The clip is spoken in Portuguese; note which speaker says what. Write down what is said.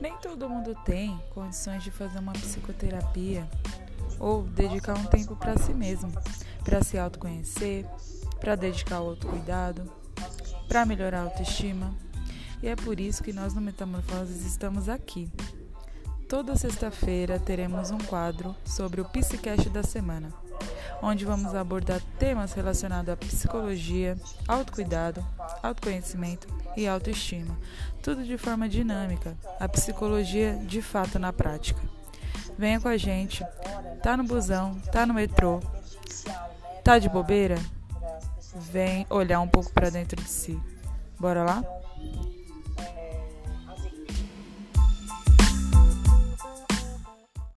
Speaker 1: Nem todo mundo tem condições de fazer uma psicoterapia ou dedicar um tempo para si mesmo, para se autoconhecer, para dedicar ao autocuidado, para melhorar a autoestima. E é por isso que nós no Metamorfoses estamos aqui. Toda sexta-feira teremos um quadro sobre o Psicast da semana, onde vamos abordar temas relacionados à psicologia, autocuidado, autoconhecimento e autoestima. Tudo de forma dinâmica, a psicologia de fato na prática. Venha com a gente. Tá no busão, tá no metrô, tá de bobeira? Vem olhar um pouco para dentro de si. Bora lá?